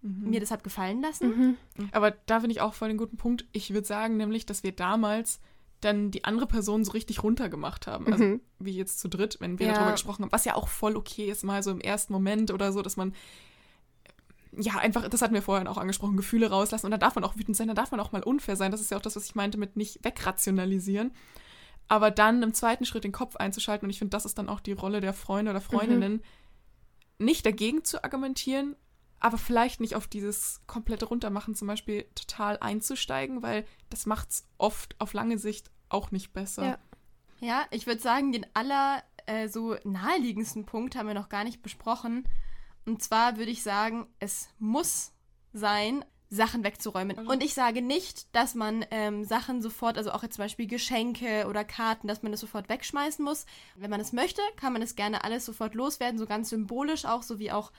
mhm. mir das habe gefallen lassen. Mhm. Aber da finde ich auch voll den guten Punkt. Ich würde sagen nämlich, dass wir damals dann die andere Person so richtig runtergemacht haben. Also mhm. wie jetzt zu dritt, wenn wir ja. darüber gesprochen haben, was ja auch voll okay ist, mal so im ersten Moment oder so, dass man ja, einfach, das hatten wir vorhin auch angesprochen, Gefühle rauslassen und da darf man auch wütend sein, da darf man auch mal unfair sein. Das ist ja auch das, was ich meinte mit nicht wegrationalisieren aber dann im zweiten Schritt den Kopf einzuschalten, und ich finde, das ist dann auch die Rolle der Freunde oder Freundinnen, mhm. nicht dagegen zu argumentieren, aber vielleicht nicht auf dieses komplette Runtermachen zum Beispiel total einzusteigen, weil das macht es oft auf lange Sicht auch nicht besser. Ja, ja ich würde sagen, den aller äh, so naheliegendsten Punkt haben wir noch gar nicht besprochen. Und zwar würde ich sagen, es muss sein, Sachen wegzuräumen. Mhm. Und ich sage nicht, dass man ähm, Sachen sofort, also auch jetzt zum Beispiel Geschenke oder Karten, dass man das sofort wegschmeißen muss. Wenn man es möchte, kann man es gerne alles sofort loswerden, so ganz symbolisch auch, so wie auch,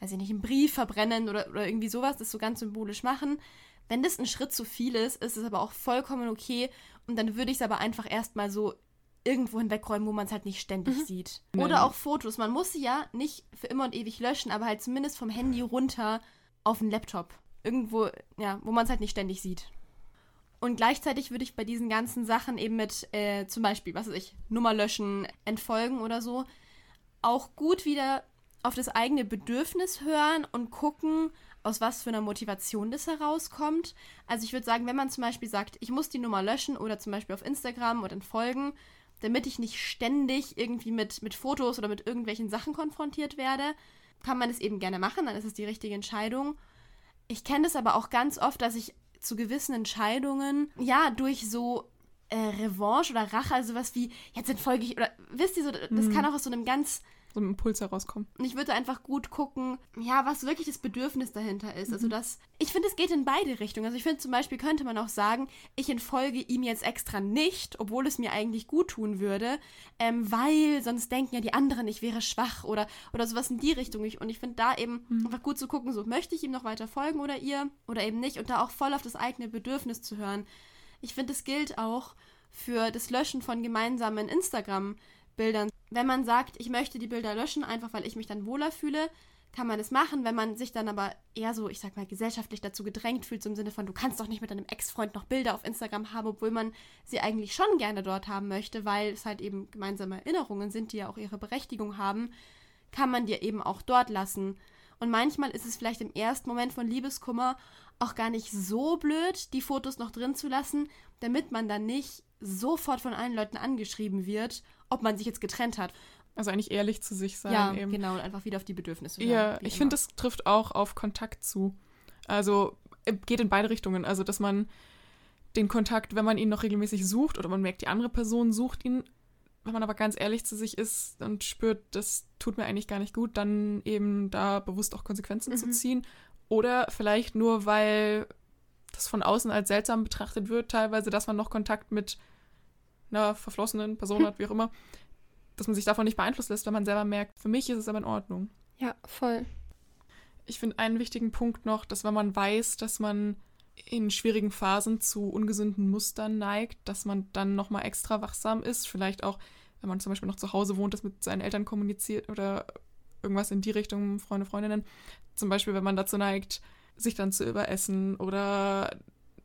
weiß ich nicht, einen Brief verbrennen oder, oder irgendwie sowas, das so ganz symbolisch machen. Wenn das ein Schritt zu viel ist, ist es aber auch vollkommen okay. Und dann würde ich es aber einfach erstmal so irgendwo hinwegräumen, wo man es halt nicht ständig mhm. sieht. Oder auch Fotos. Man muss sie ja nicht für immer und ewig löschen, aber halt zumindest vom Handy runter auf den Laptop irgendwo, ja, wo man es halt nicht ständig sieht. Und gleichzeitig würde ich bei diesen ganzen Sachen eben mit äh, zum Beispiel, was weiß ich, Nummer löschen, entfolgen oder so, auch gut wieder auf das eigene Bedürfnis hören und gucken, aus was für einer Motivation das herauskommt. Also ich würde sagen, wenn man zum Beispiel sagt, ich muss die Nummer löschen oder zum Beispiel auf Instagram oder entfolgen, damit ich nicht ständig irgendwie mit, mit Fotos oder mit irgendwelchen Sachen konfrontiert werde, kann man es eben gerne machen, dann ist es die richtige Entscheidung. Ich kenne das aber auch ganz oft, dass ich zu gewissen Entscheidungen, ja, durch so äh, Revanche oder Rache, also was wie, jetzt entfolge ich, oder wisst ihr so, das Mhm. kann auch aus so einem ganz So ein Impuls herauskommen. und ich würde einfach gut gucken, ja, was wirklich das Bedürfnis dahinter ist. Also das, ich finde, es geht in beide Richtungen. Also ich finde zum Beispiel könnte man auch sagen, ich entfolge ihm jetzt extra nicht, obwohl es mir eigentlich gut tun würde, ähm, weil sonst denken ja die anderen, ich wäre schwach oder, oder sowas in die Richtung. Ich, und ich finde da eben einfach gut zu gucken, so möchte ich ihm noch weiter folgen oder ihr oder eben nicht und da auch voll auf das eigene Bedürfnis zu hören. Ich finde, es gilt auch für das Löschen von gemeinsamen Instagram-Bildern. Wenn man sagt, ich möchte die Bilder löschen, einfach weil ich mich dann wohler fühle, kann man es machen. Wenn man sich dann aber eher so, ich sag mal, gesellschaftlich dazu gedrängt fühlt, im Sinne von, du kannst doch nicht mit deinem Ex-Freund noch Bilder auf Instagram haben, obwohl man sie eigentlich schon gerne dort haben möchte, weil es halt eben gemeinsame Erinnerungen sind, die ja auch ihre Berechtigung haben, kann man dir eben auch dort lassen. Und manchmal ist es vielleicht im ersten Moment von Liebeskummer auch gar nicht so blöd, die Fotos noch drin zu lassen, damit man dann nicht sofort von allen Leuten angeschrieben wird, ob man sich jetzt getrennt hat. Also eigentlich ehrlich zu sich sein ja, eben. genau, und einfach wieder auf die Bedürfnisse. Ja, ich finde, das trifft auch auf Kontakt zu. Also äh, geht in beide Richtungen. Also, dass man den Kontakt, wenn man ihn noch regelmäßig sucht oder man merkt, die andere Person sucht ihn, wenn man aber ganz ehrlich zu sich ist und spürt, das tut mir eigentlich gar nicht gut, dann eben da bewusst auch Konsequenzen zu Mhm. ziehen. Oder vielleicht nur, weil das von außen als seltsam betrachtet wird, teilweise, dass man noch Kontakt mit einer verflossenen Person hat, wie auch immer, dass man sich davon nicht beeinflussen lässt, wenn man selber merkt, für mich ist es aber in Ordnung. Ja, voll. Ich finde einen wichtigen Punkt noch, dass wenn man weiß, dass man in schwierigen Phasen zu ungesunden Mustern neigt, dass man dann nochmal extra wachsam ist. Vielleicht auch, wenn man zum Beispiel noch zu Hause wohnt, das mit seinen Eltern kommuniziert oder irgendwas in die Richtung, Freunde, Freundinnen. Zum Beispiel, wenn man dazu neigt, sich dann zu überessen oder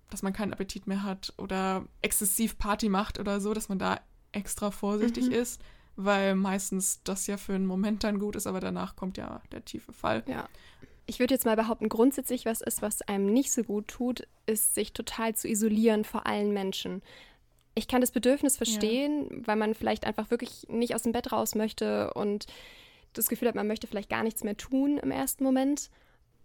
dass man keinen Appetit mehr hat oder exzessiv Party macht oder so, dass man da extra vorsichtig Mhm. ist, weil meistens das ja für einen Moment dann gut ist, aber danach kommt ja der tiefe Fall. Ja. Ich würde jetzt mal behaupten, grundsätzlich, was ist, was einem nicht so gut tut, ist, sich total zu isolieren vor allen Menschen. Ich kann das Bedürfnis verstehen, weil man vielleicht einfach wirklich nicht aus dem Bett raus möchte und das Gefühl hat, man möchte vielleicht gar nichts mehr tun im ersten Moment.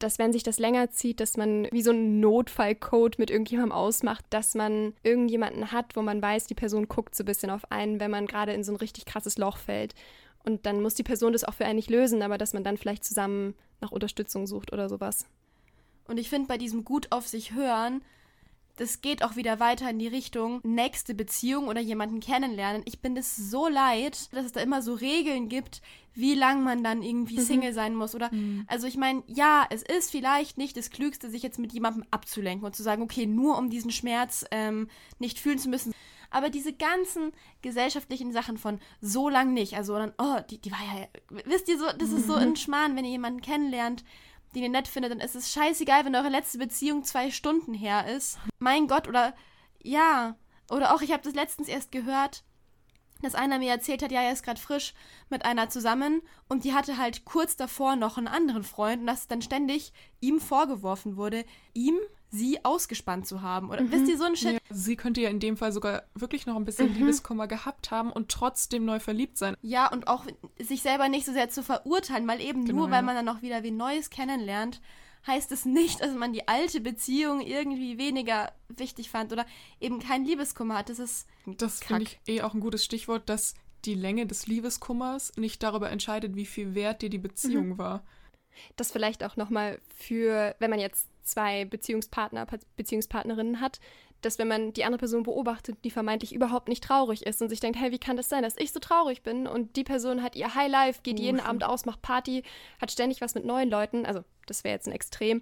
Dass wenn sich das länger zieht, dass man wie so einen Notfallcode mit irgendjemandem ausmacht, dass man irgendjemanden hat, wo man weiß, die Person guckt so ein bisschen auf einen, wenn man gerade in so ein richtig krasses Loch fällt. Und dann muss die Person das auch für einen nicht lösen, aber dass man dann vielleicht zusammen nach Unterstützung sucht oder sowas. Und ich finde bei diesem gut auf sich hören, das geht auch wieder weiter in die Richtung nächste Beziehung oder jemanden kennenlernen. Ich bin es so leid, dass es da immer so Regeln gibt, wie lang man dann irgendwie Mhm. Single sein muss oder also ich meine, ja, es ist vielleicht nicht das Klügste, sich jetzt mit jemandem abzulenken und zu sagen, okay, nur um diesen Schmerz ähm, nicht fühlen zu müssen. Aber diese ganzen gesellschaftlichen Sachen von so lang nicht, also dann, oh, die, die war ja, wisst ihr so, das ist so ein Schmarrn, wenn ihr jemanden kennenlernt, den ihr nett findet, dann ist es scheißegal, wenn eure letzte Beziehung zwei Stunden her ist. Mein Gott, oder ja, oder auch, ich habe das letztens erst gehört, dass einer mir erzählt hat, ja, er ist gerade frisch mit einer zusammen und die hatte halt kurz davor noch einen anderen Freund und dass dann ständig ihm vorgeworfen wurde, ihm sie ausgespannt zu haben. Oder wisst ihr so ein Shit? Ja, sie könnte ja in dem Fall sogar wirklich noch ein bisschen Liebeskummer gehabt haben und trotzdem neu verliebt sein. Ja, und auch sich selber nicht so sehr zu verurteilen, weil eben Genau, nur, weil ja. man dann noch wieder wie Neues kennenlernt, heißt es nicht, dass man die alte Beziehung irgendwie weniger wichtig fand oder eben keinen Liebeskummer hat. Das ist Das finde ich eh auch ein gutes Stichwort, dass die Länge des Liebeskummers nicht darüber entscheidet, wie viel wert dir die Beziehung war. Das vielleicht auch nochmal für, wenn man jetzt zwei Beziehungspartner, Pa- Beziehungspartnerinnen hat, dass wenn man die andere Person beobachtet, die vermeintlich überhaupt nicht traurig ist und sich denkt, hey, wie kann das sein, dass ich so traurig bin und die Person hat ihr Highlife, geht Oh, jeden. Abend aus, macht Party, hat ständig was mit neuen Leuten, also das wäre jetzt ein Extrem.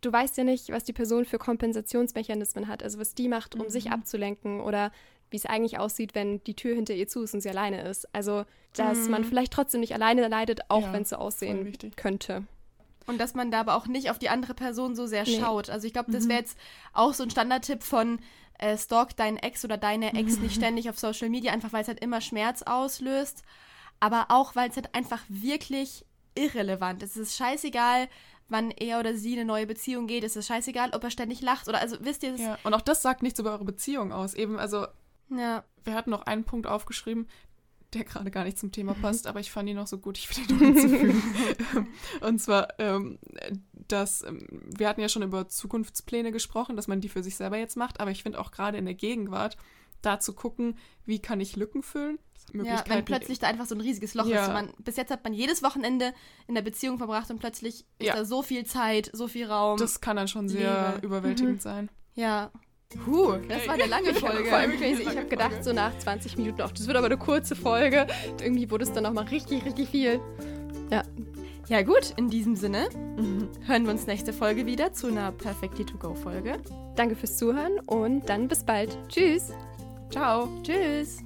Du weißt ja nicht, was die Person für Kompensationsmechanismen hat, also was die macht, um sich abzulenken oder wie es eigentlich aussieht, wenn die Tür hinter ihr zu ist und sie alleine ist. Also, dass man vielleicht trotzdem nicht alleine leidet, auch Ja, wenn es so aussehen könnte. Und dass man da aber auch nicht auf die andere Person so sehr Nee. schaut. Also ich glaube, das wäre jetzt auch so ein Standardtipp von äh, stalk deinen Ex oder deine Ex nicht ständig auf Social Media, einfach weil es halt immer Schmerz auslöst. Aber auch, weil es halt einfach wirklich irrelevant ist. Es ist scheißegal, wann er oder sie eine neue Beziehung geht. Es ist scheißegal, ob er ständig lacht. Oder also wisst ihr, Ja. Und auch das sagt nichts über eure Beziehung aus. Eben, also ja. wir hatten noch einen Punkt aufgeschrieben, der gerade gar nicht zum Thema passt, aber ich fand ihn noch so gut, ich will ihn noch hinzufügen. Und zwar, ähm, dass ähm, wir hatten ja schon über Zukunftspläne gesprochen, dass man die für sich selber jetzt macht, aber ich finde auch gerade in der Gegenwart da zu gucken, wie kann ich Lücken füllen. Ja, wenn plötzlich da einfach so ein riesiges Loch ja. ist. Man, bis jetzt hat man jedes Wochenende in der Beziehung verbracht und plötzlich ist ja. da so viel Zeit, so viel Raum. Das kann dann schon sehr Liebe. überwältigend mhm. sein. Ja. Puh, das war eine lange Folge. Vor allem crazy. Ich habe gedacht, so nach 20 Minuten, auch das wird aber eine kurze Folge. Irgendwie wurde es dann nochmal richtig, richtig viel. Ja. Ja, gut, in diesem Sinne hören wir uns nächste Folge wieder zu einer Perfectly to Go Folge. Danke fürs Zuhören und dann bis bald. Tschüss. Ciao. Tschüss.